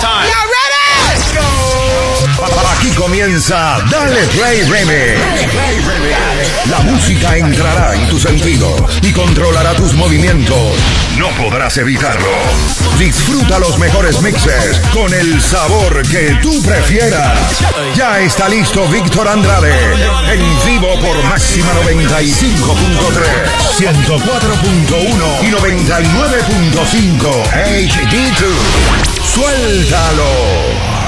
time. comienza Dale Play Remix. La música entrará en tus sentidos y controlará tus movimientos. No podrás evitarlo. Disfruta los mejores mixes con el sabor que tú prefieras. Ya está listo Víctor Andrade en vivo por máxima 95.3, 104.1 y 99.5 HD2. Suéltalo.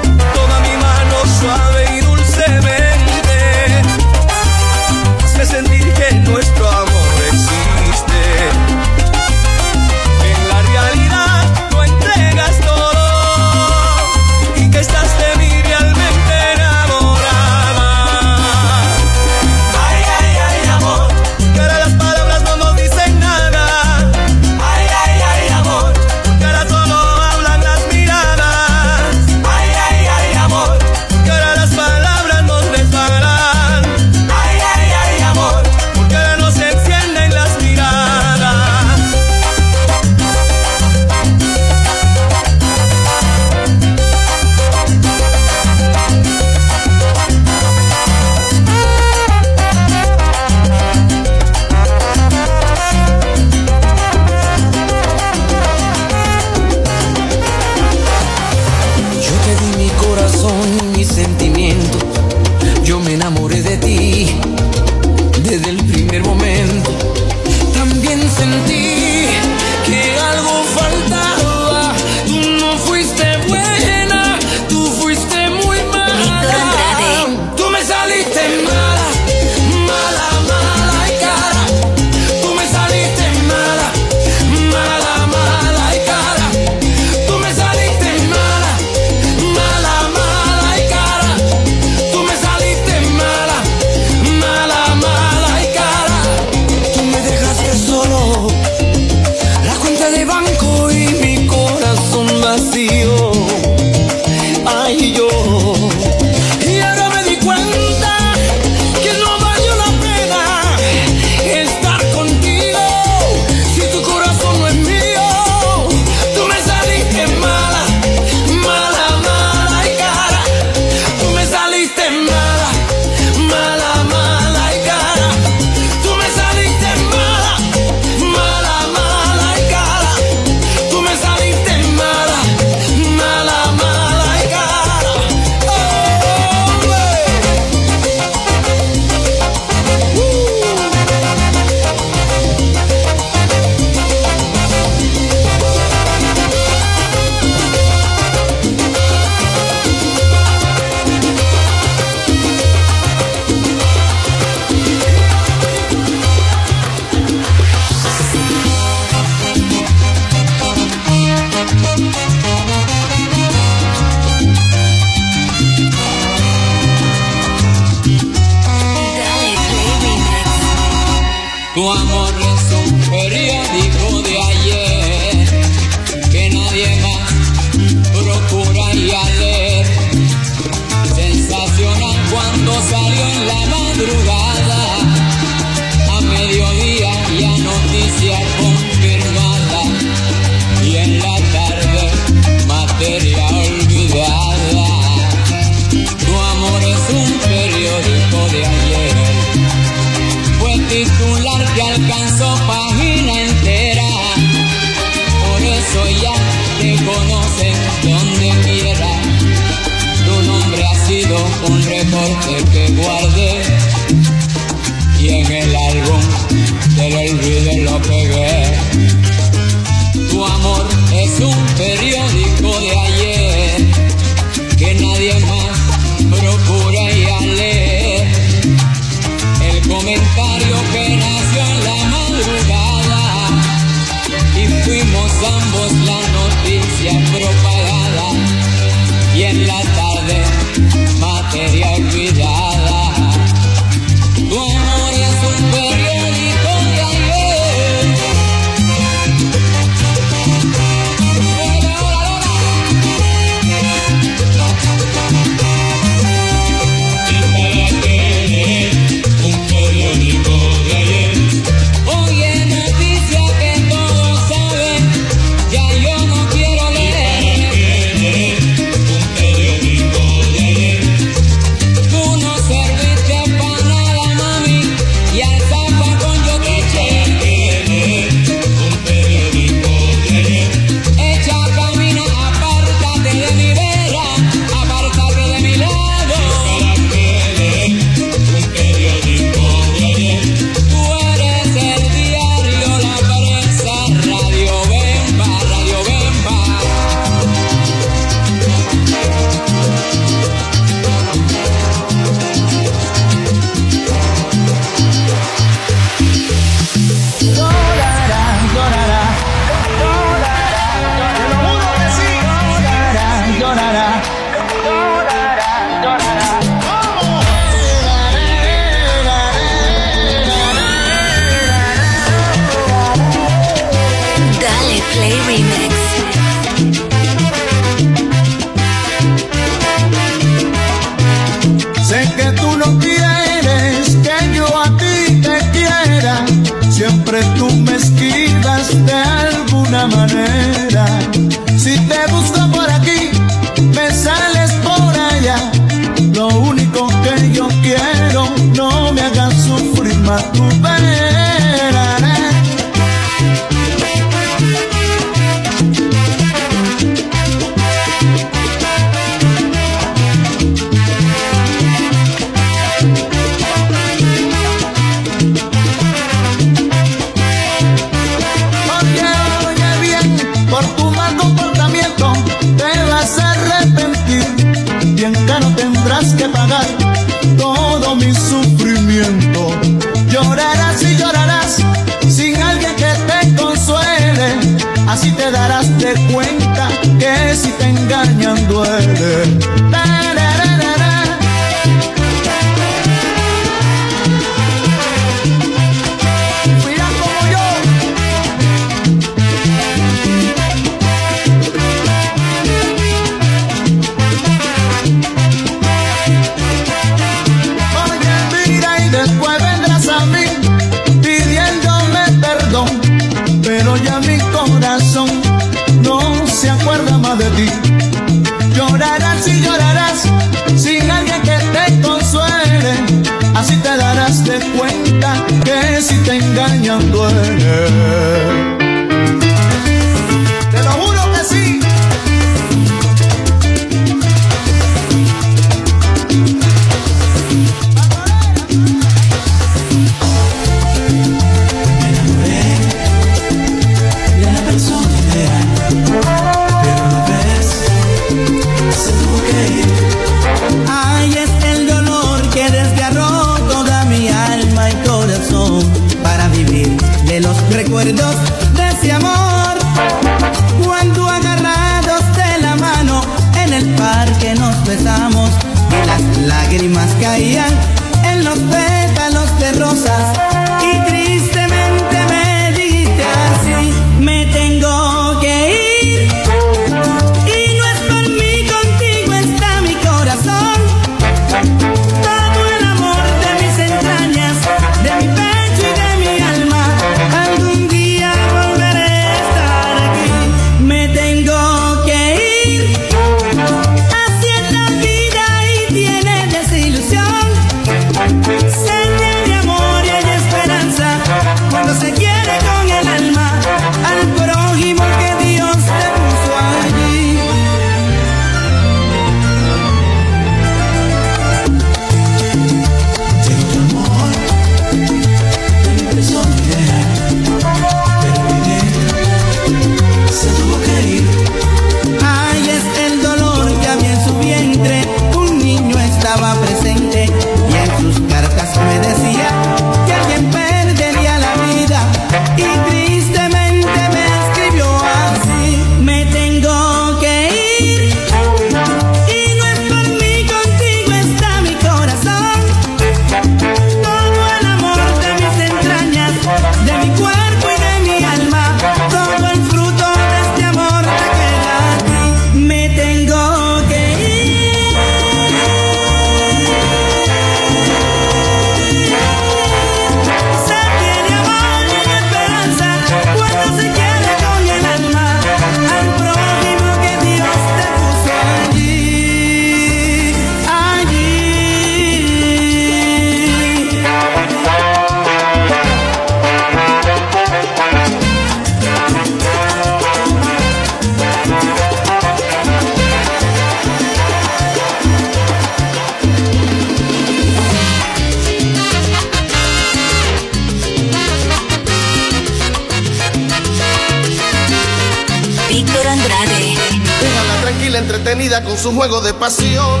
Su juego de pasión,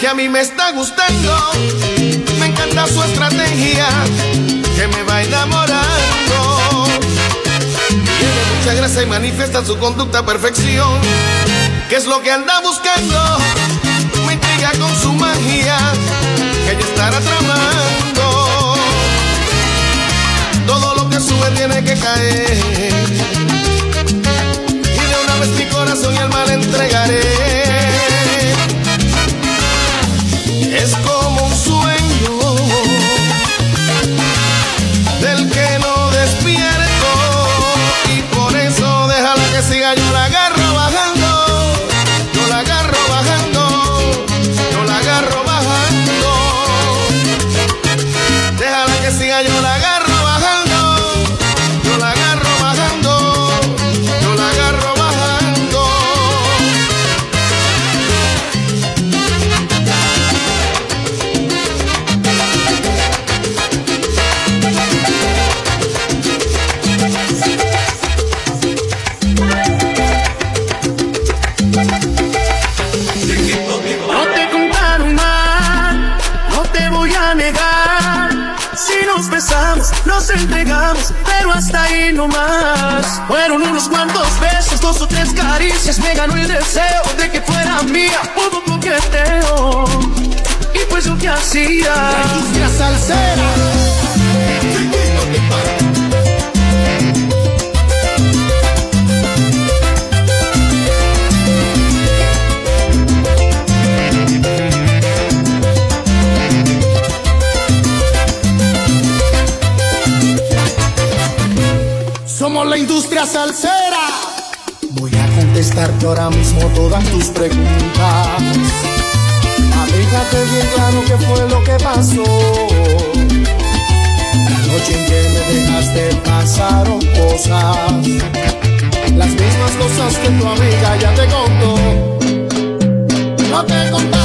que a mí me está gustando. Me encanta su estrategia, que me va enamorando. Tiene mucha gracia y manifiesta su conducta a perfección. ¿Qué es lo que anda buscando? Me intriga con su magia, que ella estará tramando. Todo lo que sube tiene que caer mi corazón y alma le entregaré. Ganó el deseo de que fuera mía. Hubo coqueteo, y pues yo que hacía. La industria salsera. la industria salsera. Contestarte ahora mismo todas tus preguntas. Fíjate bien claro qué fue lo que pasó. La noche en que me dejaste pasaron cosas. Las mismas cosas que tu amiga ya te contó. No te contaron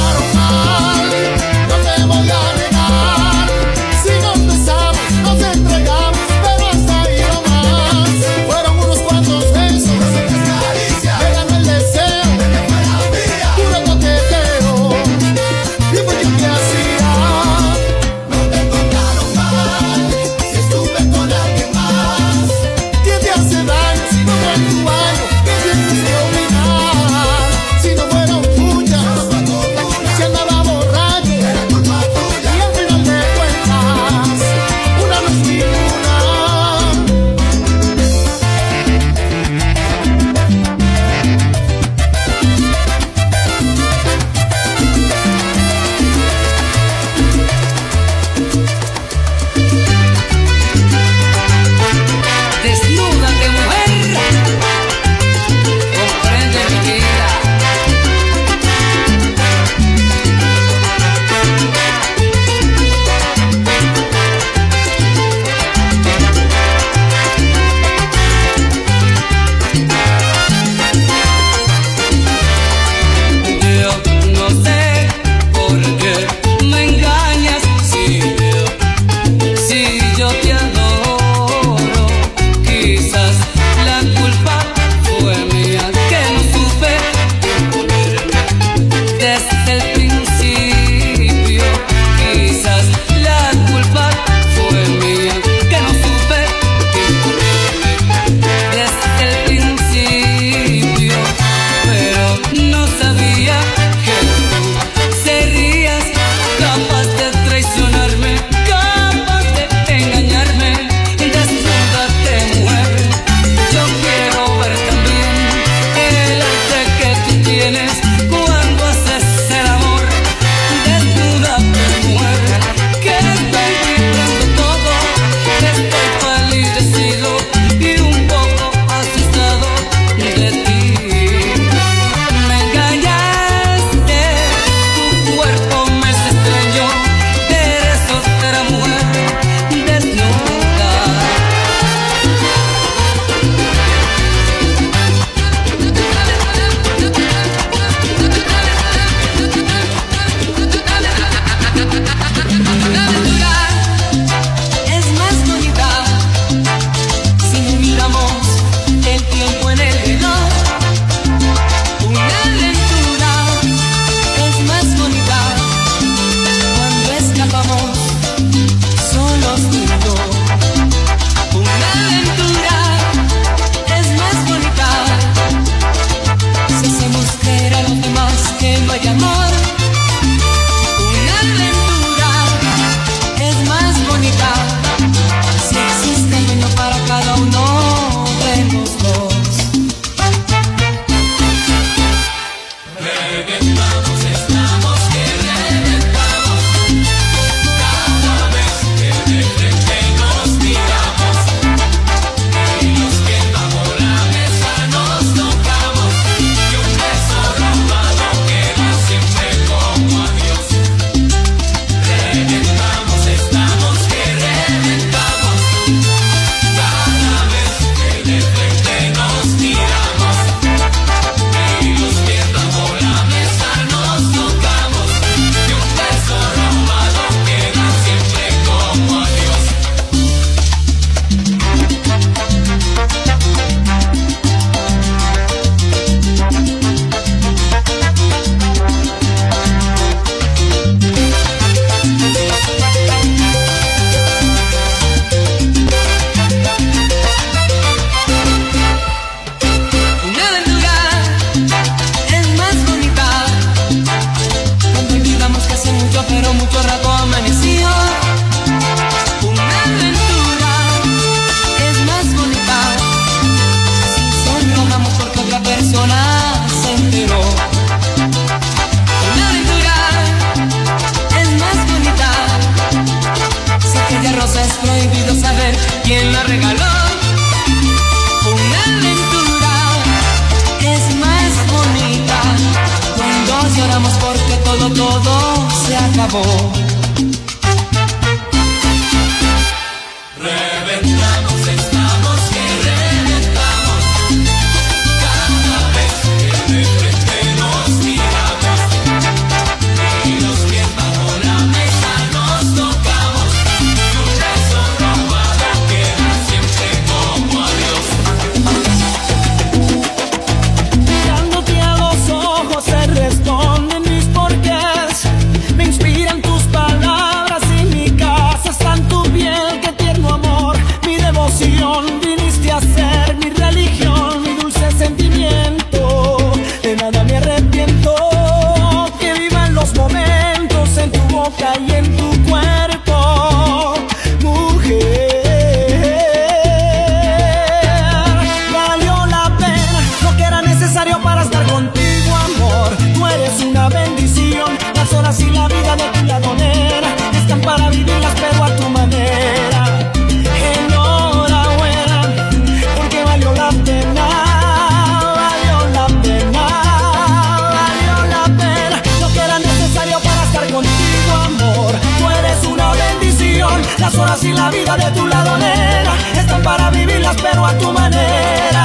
a tu manera.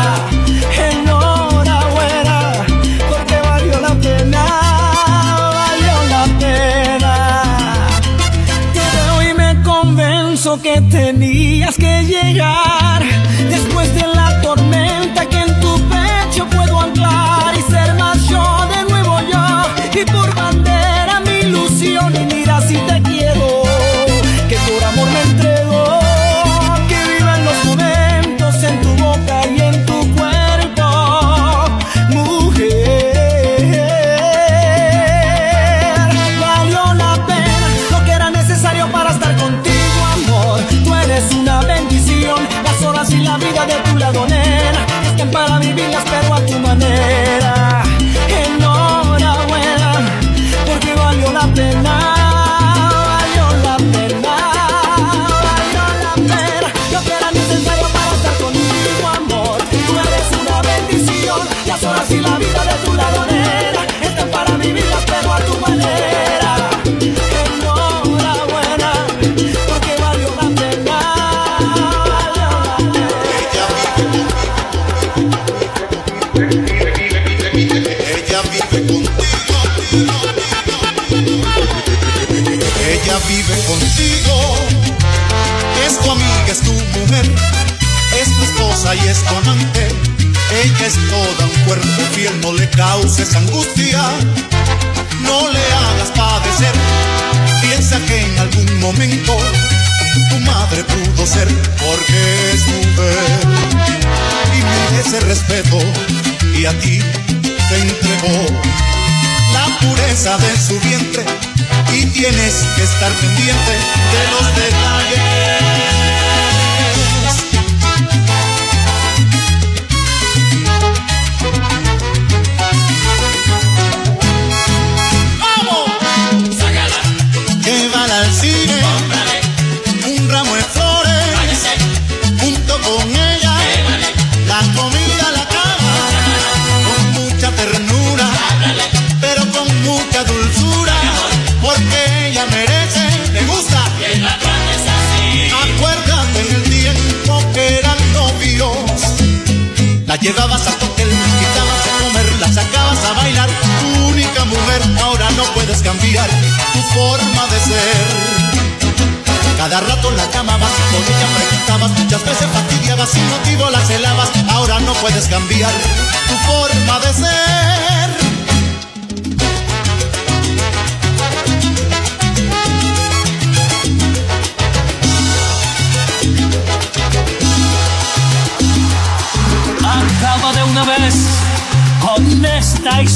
Enhorabuena, porque valió la pena, valió la pena. Te veo y me convenzo que tenías que llegar. mujer, es tu esposa y es tu amante. Ella es toda un cuerpo fiel, no le causes angustia, no le hagas padecer. Piensa que en algún momento tu madre pudo ser porque es mujer. Y mide ese respeto y a ti te entregó la pureza de su vientre y tienes que estar pendiente de los detalles.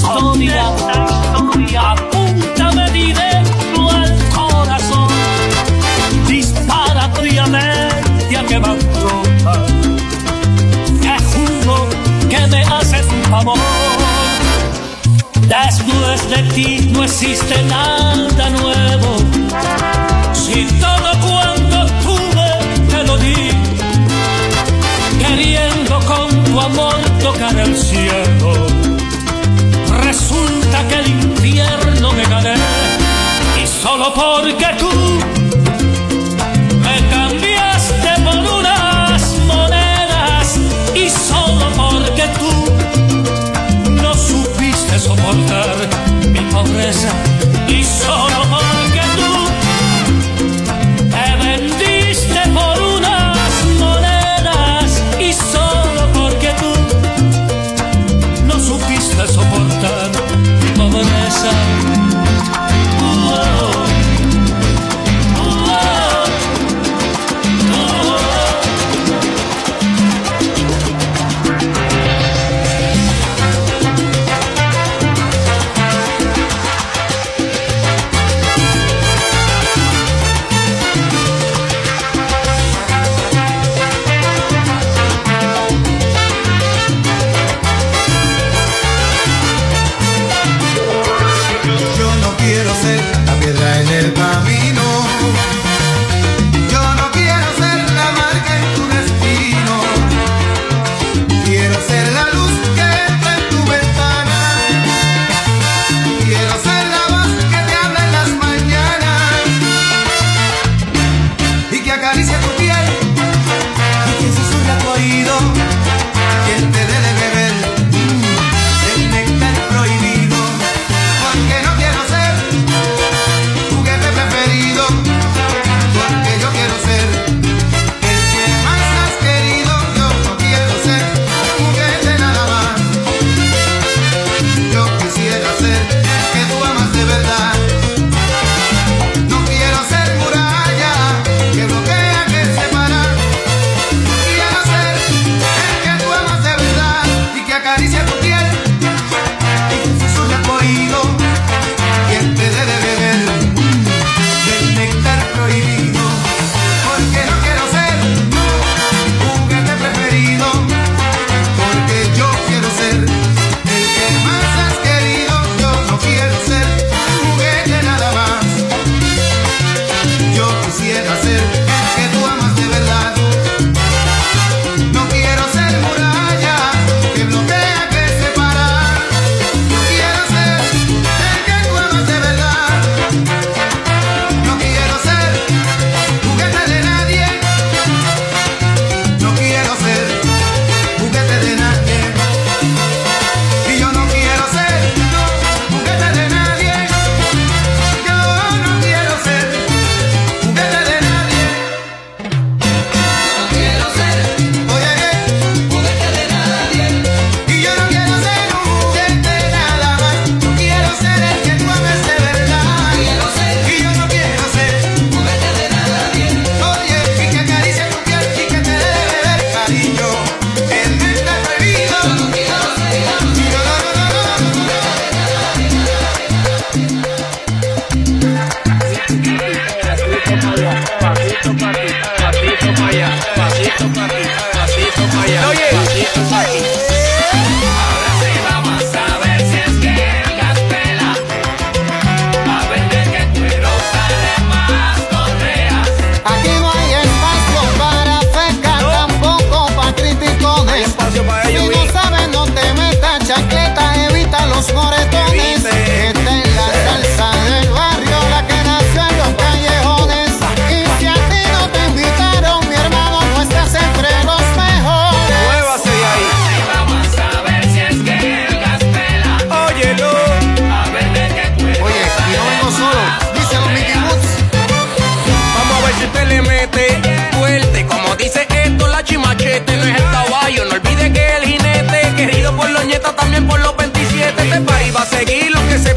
historia. Apúntame directo al corazón. Dispara fríamente a que van tropas. Te juro que me haces un favor. Después de ti no existe nada nuevo pobreza.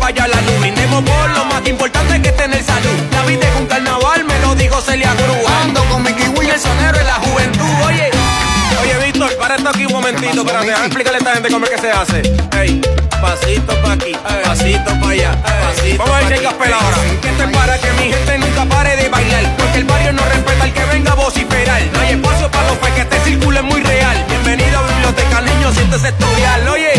vaya la luz. Brindemos por lo más importante que es tener salud. La vida es un carnaval, me lo dijo Celia Cruz. Ando con mi kiwi y el sonero en la juventud. Oye, oye, Víctor, para esto aquí un momentito. Pero deja explicarle a esta gente cómo es que se hace. Ey, pasito pa' aquí, pasito pa' allá, ey, pasito Vamos a ir en capela ahora. Esto es para que mi gente nunca pare de bailar. Porque el barrio no respeta al que venga a vociferar. No hay espacio para los fe que este círculo es muy real. Bienvenido a biblioteca, niño, siéntese estudiar. Oye.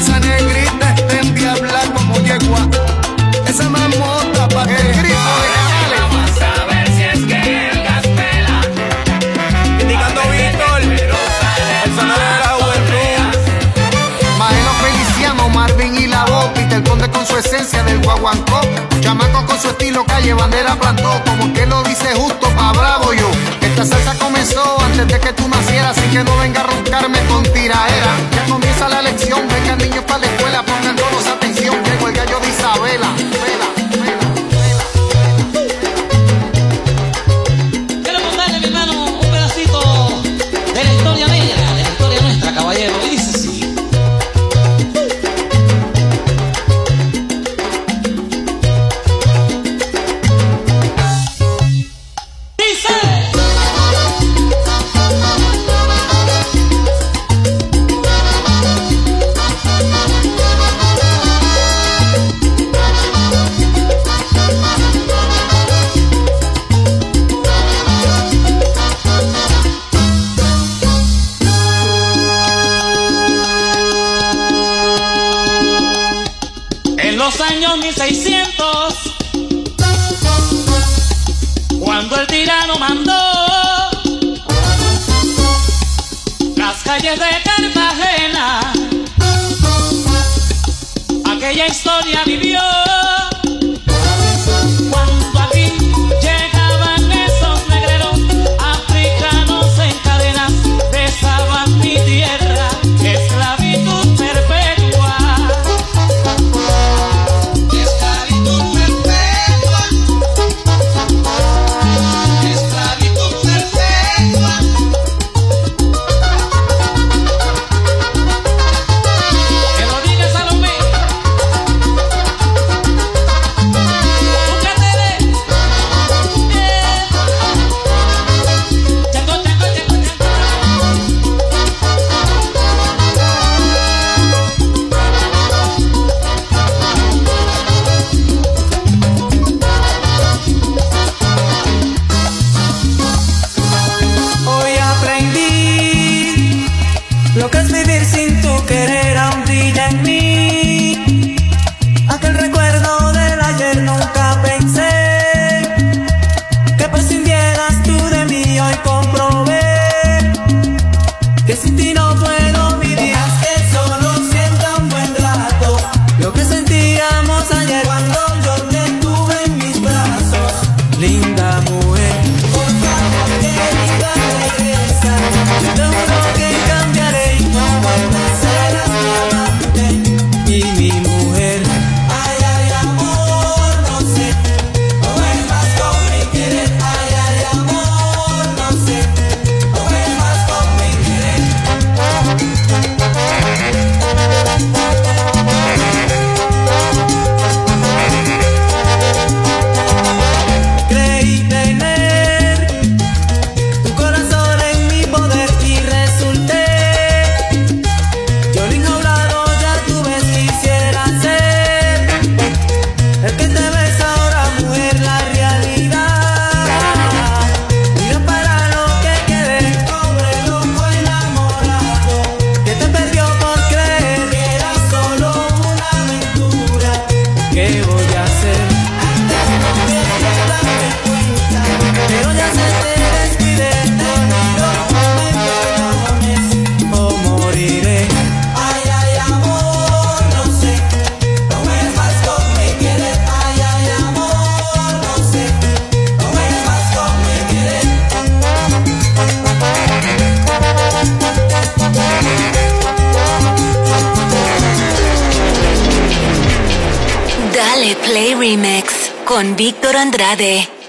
Esa negrita está en diabla como yegua. Esa mamota pa' que el grito de Vamos a ver si es que el gaspela. Indicando Víctor, el sonoro de la juventud. Maelo Feliciano, Marvin y la Boca. Y te conde con su esencia del guaguancó. Chamaco con su estilo calle, bandera plantó. Como que lo dice justo pa' bravo yo. Esta salsa comenzó antes de que tú nacieras. Así que no venga a roncarme con tiraera eu falei 1600, cuando el tirano mandó las calles de Cartagena, aquella historia vivida. de